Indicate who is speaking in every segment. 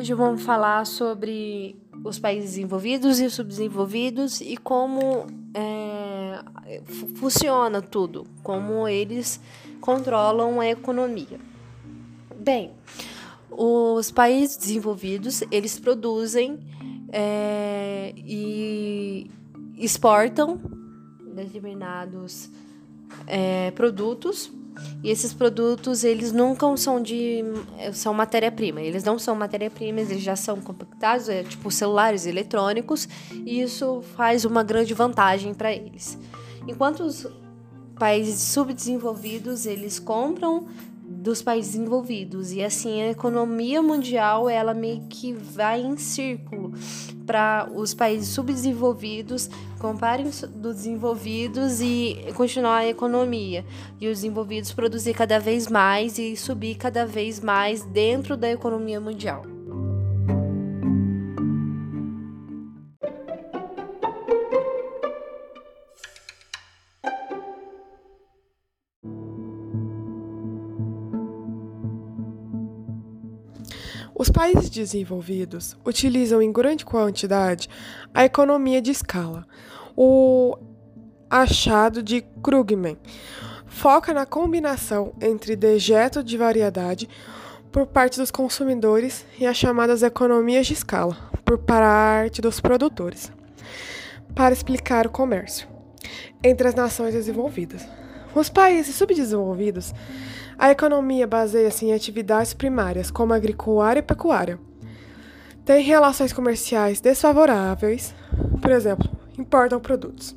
Speaker 1: vídeo vamos falar sobre os países desenvolvidos e os subdesenvolvidos e como é, funciona tudo, como eles controlam a economia. Bem, os países desenvolvidos eles produzem é, e exportam determinados é, produtos e esses produtos, eles nunca são de. são matéria-prima. Eles não são matéria-prima, eles já são compactados, é tipo celulares eletrônicos, e isso faz uma grande vantagem para eles. Enquanto os países subdesenvolvidos, eles compram dos países desenvolvidos e assim a economia mundial ela meio que vai em círculo para os países subdesenvolvidos comprarem dos desenvolvidos e continuar a economia e os desenvolvidos produzir cada vez mais e subir cada vez mais dentro da economia mundial.
Speaker 2: Os países desenvolvidos utilizam em grande quantidade a economia de escala. O achado de Krugman foca na combinação entre dejeto de variedade por parte dos consumidores e as chamadas economias de escala por parte dos produtores, para explicar o comércio entre as nações desenvolvidas. Os países subdesenvolvidos a economia baseia-se em atividades primárias, como agricultura e pecuária. Tem relações comerciais desfavoráveis, por exemplo, importam produtos.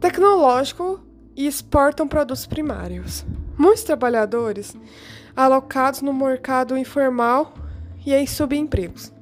Speaker 2: Tecnológico e exportam produtos primários. Muitos trabalhadores alocados no mercado informal e em subempregos.